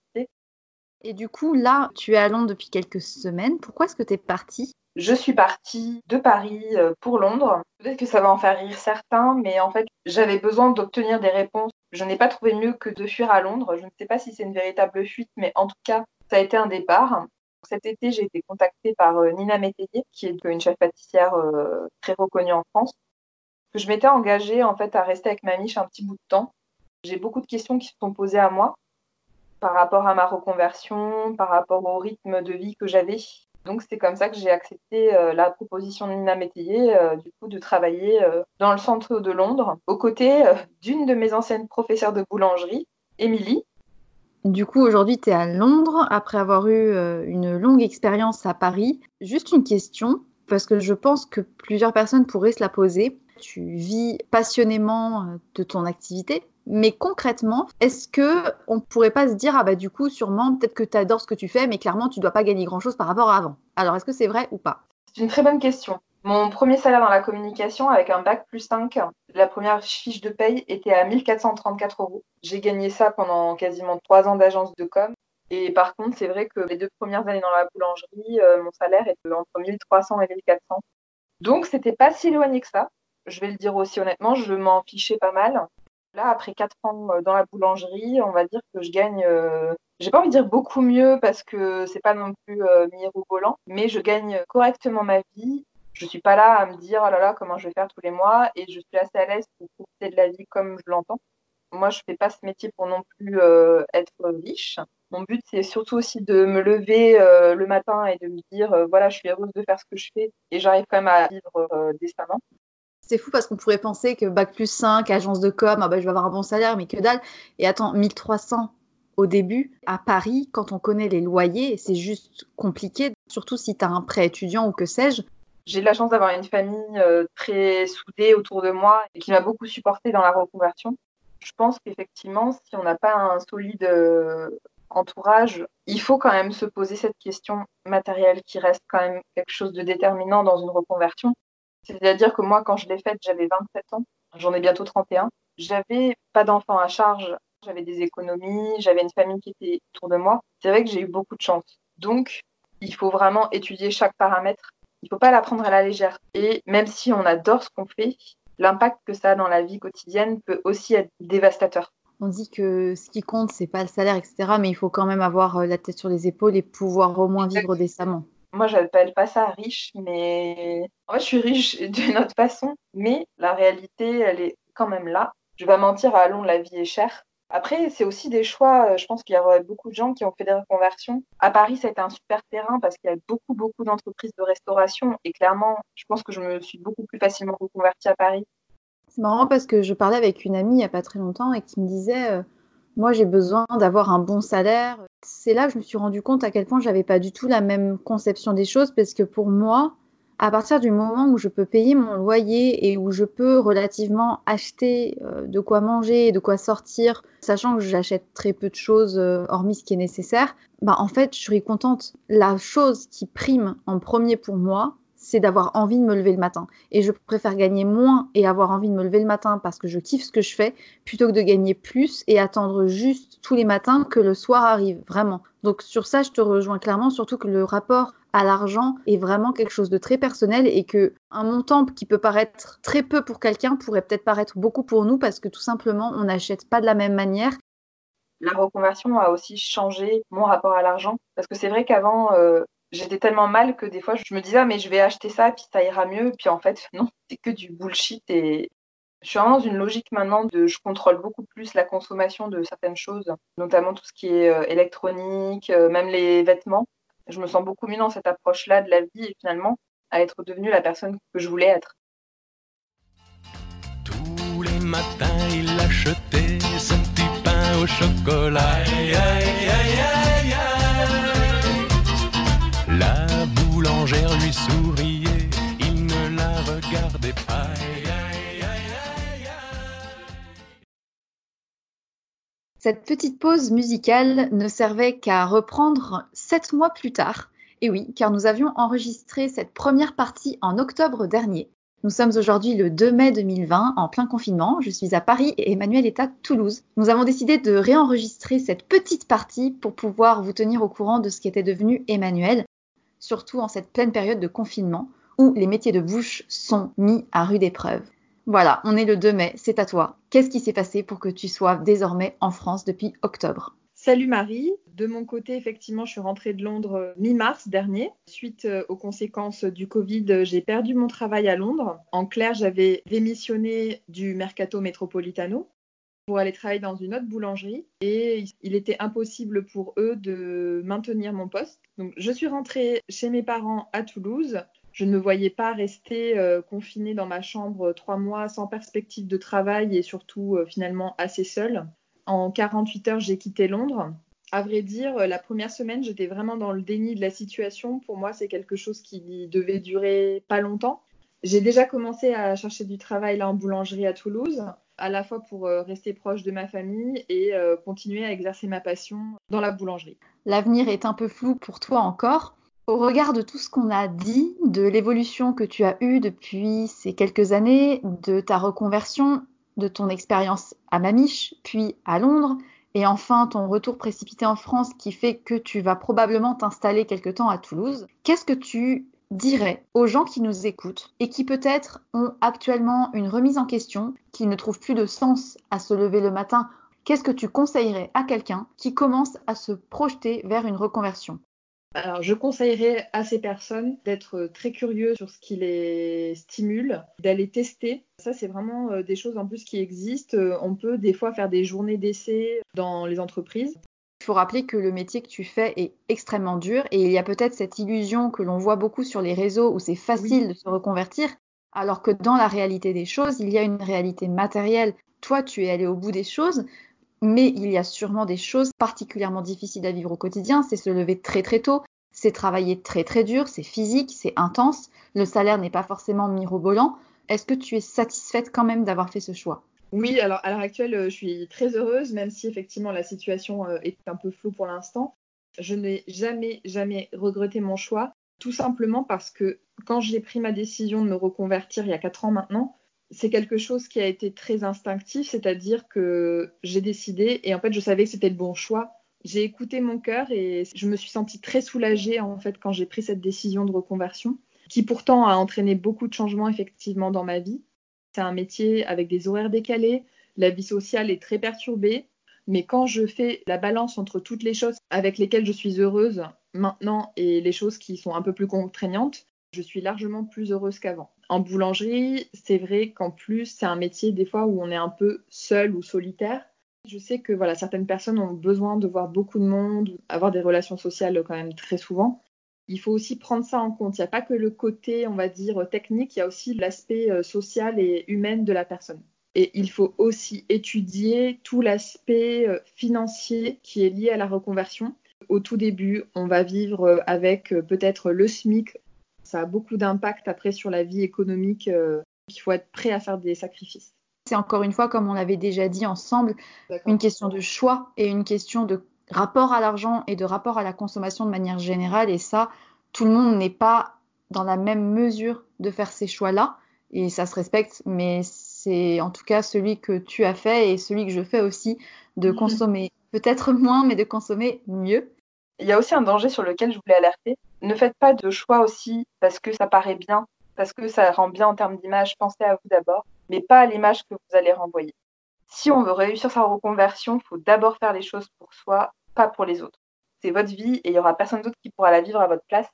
Et du coup, là, tu es à Londres depuis quelques semaines. Pourquoi est-ce que tu es partie? Je suis partie de Paris euh, pour Londres. Peut-être que ça va en faire rire certains, mais en fait, j'avais besoin d'obtenir des réponses. Je n'ai pas trouvé mieux que de fuir à Londres. Je ne sais pas si c'est une véritable fuite, mais en tout cas, ça a été un départ. Cet été, j'ai été contactée par euh, Nina Métayer, qui est une chef pâtissière euh, très reconnue en France. Je m'étais engagée en fait à rester avec ma miche un petit bout de temps. J'ai beaucoup de questions qui se sont posées à moi par rapport à ma reconversion, par rapport au rythme de vie que j'avais, donc c'est comme ça que j'ai accepté euh, la proposition de Nina Métayer, euh, du coup, de travailler euh, dans le centre de Londres, aux côtés d'une de mes anciennes professeurs de boulangerie, Émilie. Du coup, aujourd'hui, tu es à Londres après avoir eu une longue expérience à Paris. Juste une question, parce que je pense que plusieurs personnes pourraient se la poser. Tu vis passionnément de ton activité, mais concrètement, est-ce que on pourrait pas se dire ah bah du coup sûrement peut-être que tu adores ce que tu fais, mais clairement tu dois pas gagner grand chose par rapport à avant. Alors est-ce que c'est vrai ou pas? C'est une très bonne question. Mon premier salaire dans la communication avec un bac plus 5, la première fiche de paye était à 1434 euros. J'ai gagné ça pendant quasiment trois ans d'agence de com. Et par contre, c'est vrai que les deux premières années dans la boulangerie, euh, mon salaire était entre 1300 et 1400. Donc, c'était pas si éloigné que ça. Je vais le dire aussi honnêtement, je m'en fichais pas mal. Là, après quatre ans euh, dans la boulangerie, on va dire que je gagne, euh, j'ai pas envie de dire beaucoup mieux parce que c'est pas non plus euh, mirobolant, mais je gagne correctement ma vie. Je suis pas là à me dire oh là là comment je vais faire tous les mois et je suis assez à l'aise pour profiter de la vie comme je l'entends. Moi, je fais pas ce métier pour non plus euh, être riche. Mon but, c'est surtout aussi de me lever le matin et de me dire voilà, je suis heureuse de faire ce que je fais et j'arrive quand même à vivre décemment. C'est fou parce qu'on pourrait penser que Bac plus 5, agence de com, ah bah, je vais avoir un bon salaire, mais que dalle. Et attends, 1300 au début, à Paris, quand on connaît les loyers, c'est juste compliqué, surtout si tu as un prêt étudiant ou que sais-je. J'ai la chance d'avoir une famille euh, très soudée autour de moi et qui m'a beaucoup supporté dans la reconversion. Je pense qu'effectivement, si on n'a pas un solide euh, entourage, il faut quand même se poser cette question matérielle qui reste quand même quelque chose de déterminant dans une reconversion. C'est-à-dire que moi, quand je l'ai faite, j'avais 27 ans, j'en ai bientôt 31. J'avais pas d'enfants à charge, j'avais des économies, j'avais une famille qui était autour de moi. C'est vrai que j'ai eu beaucoup de chance. Donc, il faut vraiment étudier chaque paramètre. Il ne faut pas la prendre à la légère. Et même si on adore ce qu'on fait, l'impact que ça a dans la vie quotidienne peut aussi être dévastateur. On dit que ce qui compte, c'est pas le salaire, etc. Mais il faut quand même avoir euh, la tête sur les épaules et pouvoir au moins vivre décemment moi, j'appelle pas ça riche, mais en fait, je suis riche d'une autre façon, mais la réalité, elle est quand même là. Je vais pas mentir, à Londres, la vie est chère. Après, c'est aussi des choix. Je pense qu'il y a beaucoup de gens qui ont fait des reconversions. À Paris, ça a été un super terrain parce qu'il y a beaucoup, beaucoup d'entreprises de restauration. Et clairement, je pense que je me suis beaucoup plus facilement reconvertie à Paris. C'est marrant parce que je parlais avec une amie il n'y a pas très longtemps et qui me disait euh, moi, j'ai besoin d'avoir un bon salaire. C'est là que je me suis rendu compte à quel point j'avais pas du tout la même conception des choses parce que pour moi, à partir du moment où je peux payer mon loyer et où je peux relativement acheter euh, de quoi manger et de quoi sortir, sachant que j'achète très peu de choses euh, hormis ce qui est nécessaire, bah en fait, je suis contente. La chose qui prime en premier pour moi, c'est d'avoir envie de me lever le matin. Et je préfère gagner moins et avoir envie de me lever le matin parce que je kiffe ce que je fais, plutôt que de gagner plus et attendre juste tous les matins que le soir arrive, vraiment. Donc sur ça, je te rejoins clairement, surtout que le rapport à l'argent est vraiment quelque chose de très personnel et que un montant qui peut paraître très peu pour quelqu'un pourrait peut-être paraître beaucoup pour nous parce que tout simplement on n'achète pas de la même manière. La reconversion a aussi changé mon rapport à l'argent parce que c'est vrai qu'avant euh, j'étais tellement mal que des fois je me disais ah, mais je vais acheter ça puis ça ira mieux puis en fait non c'est que du bullshit et je suis vraiment dans une logique maintenant de je contrôle beaucoup plus la consommation de certaines choses, notamment tout ce qui est euh, électronique, euh, même les vêtements je me sens beaucoup mieux dans cette approche-là de la vie et finalement à être devenue la personne que je voulais être. Tous les matins, il achetait son petit pain au chocolat. La boulangère lui souriait, il ne la regardait pas. Cette petite pause musicale ne servait qu'à reprendre sept mois plus tard. Et oui, car nous avions enregistré cette première partie en octobre dernier. Nous sommes aujourd'hui le 2 mai 2020, en plein confinement. Je suis à Paris et Emmanuel est à Toulouse. Nous avons décidé de réenregistrer cette petite partie pour pouvoir vous tenir au courant de ce qui était devenu Emmanuel, surtout en cette pleine période de confinement où les métiers de bouche sont mis à rude épreuve. Voilà, on est le 2 mai, c'est à toi. Qu'est-ce qui s'est passé pour que tu sois désormais en France depuis octobre? Salut Marie. De mon côté, effectivement, je suis rentrée de Londres euh, mi-mars dernier. Suite euh, aux conséquences du Covid, j'ai perdu mon travail à Londres. En clair, j'avais démissionné du Mercato Metropolitano pour aller travailler dans une autre boulangerie et il était impossible pour eux de maintenir mon poste. Donc, je suis rentrée chez mes parents à Toulouse je ne me voyais pas rester euh, confinée dans ma chambre trois mois sans perspective de travail et surtout euh, finalement assez seule. En 48 heures, j'ai quitté Londres. À vrai dire, euh, la première semaine, j'étais vraiment dans le déni de la situation. Pour moi, c'est quelque chose qui devait durer pas longtemps. J'ai déjà commencé à chercher du travail là en boulangerie à Toulouse, à la fois pour rester proche de ma famille et continuer à exercer ma passion dans la boulangerie. L'avenir est un peu flou pour toi encore. Au regard de tout ce qu'on a dit, de l'évolution que tu as eue depuis ces quelques années, de ta reconversion, de ton expérience à Mamiche, puis à Londres, et enfin ton retour précipité en France qui fait que tu vas probablement t'installer quelque temps à Toulouse, qu'est-ce que tu dirais aux gens qui nous écoutent et qui peut-être ont actuellement une remise en question, qui ne trouvent plus de sens à se lever le matin Qu'est-ce que tu conseillerais à quelqu'un qui commence à se projeter vers une reconversion? Alors, je conseillerais à ces personnes d'être très curieux sur ce qui les stimule, d'aller tester. Ça, c'est vraiment euh, des choses en plus qui existent. Euh, on peut des fois faire des journées d'essai dans les entreprises. Faut rappeler que le métier que tu fais est extrêmement dur et il y a peut-être cette illusion que l'on voit beaucoup sur les réseaux où c'est facile de se reconvertir, alors que dans la réalité des choses, il y a une réalité matérielle. Toi, tu es allé au bout des choses, mais il y a sûrement des choses particulièrement difficiles à vivre au quotidien. C'est se lever très très tôt, c'est travailler très très dur, c'est physique, c'est intense. Le salaire n'est pas forcément mirobolant. Est-ce que tu es satisfaite quand même d'avoir fait ce choix? Oui, alors à l'heure actuelle, euh, je suis très heureuse, même si effectivement la situation euh, est un peu floue pour l'instant. Je n'ai jamais, jamais regretté mon choix, tout simplement parce que quand j'ai pris ma décision de me reconvertir il y a quatre ans maintenant, c'est quelque chose qui a été très instinctif, c'est-à-dire que j'ai décidé et en fait je savais que c'était le bon choix. J'ai écouté mon cœur et je me suis sentie très soulagée en fait quand j'ai pris cette décision de reconversion, qui pourtant a entraîné beaucoup de changements effectivement dans ma vie. C'est un métier avec des horaires décalés, la vie sociale est très perturbée, mais quand je fais la balance entre toutes les choses avec lesquelles je suis heureuse maintenant et les choses qui sont un peu plus contraignantes, je suis largement plus heureuse qu'avant. En boulangerie, c'est vrai qu'en plus, c'est un métier des fois où on est un peu seul ou solitaire. Je sais que voilà, certaines personnes ont besoin de voir beaucoup de monde, avoir des relations sociales quand même très souvent. Il faut aussi prendre ça en compte. Il n'y a pas que le côté, on va dire, technique, il y a aussi l'aspect euh, social et humain de la personne. Et il faut aussi étudier tout l'aspect euh, financier qui est lié à la reconversion. Au tout début, on va vivre euh, avec peut-être le SMIC Ça a beaucoup d'impact après sur la vie économique. Il faut être prêt à faire des sacrifices. C'est encore une fois, comme on l'avait déjà dit ensemble, une question de choix et une question de rapport à l'argent et de rapport à la consommation de manière générale. Et ça, tout le monde n'est pas dans la même mesure de faire ces choix-là. Et ça se respecte, mais c'est en tout cas celui que tu as fait et celui que je fais aussi, de mhm. consommer peut-être moins, mais de consommer mieux. Il y a aussi un danger sur lequel je voulais alerter. Ne faites pas de choix aussi parce que ça paraît bien, parce que ça rend bien en termes d'image. Pensez à vous d'abord, mais pas à l'image que vous allez renvoyer. Si on veut réussir sa reconversion, il faut d'abord faire les choses pour soi, pas pour les autres. C'est votre vie et il n'y aura personne d'autre qui pourra la vivre à votre place.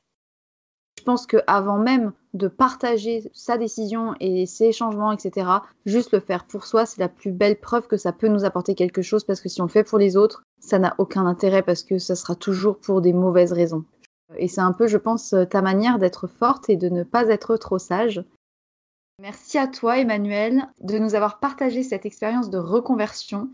Je pense qu'avant même de partager sa décision et ses changements, etc., juste le faire pour soi, c'est la plus belle preuve que ça peut nous apporter quelque chose parce que si on le fait pour les autres, ça n'a aucun intérêt parce que ça sera toujours pour des mauvaises raisons. Et c'est un peu, je pense, ta manière d'être forte et de ne pas être trop sage. Merci à toi, Emmanuel, de nous avoir partagé cette expérience de reconversion.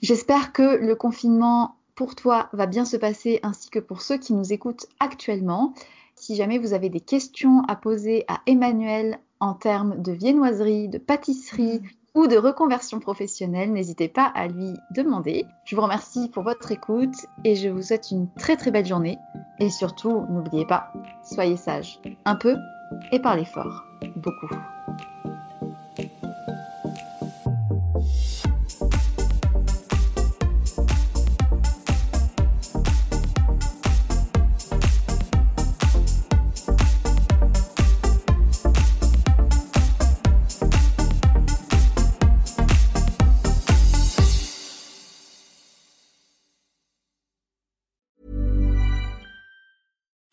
J'espère que le confinement pour toi va bien se passer ainsi que pour ceux qui nous écoutent actuellement. Si jamais vous avez des questions à poser à Emmanuel en termes de viennoiserie, de pâtisserie ou de reconversion professionnelle, n'hésitez pas à lui demander. Je vous remercie pour votre écoute et je vous souhaite une très très belle journée. Et surtout, n'oubliez pas, soyez sages, un peu et parlez fort, beaucoup.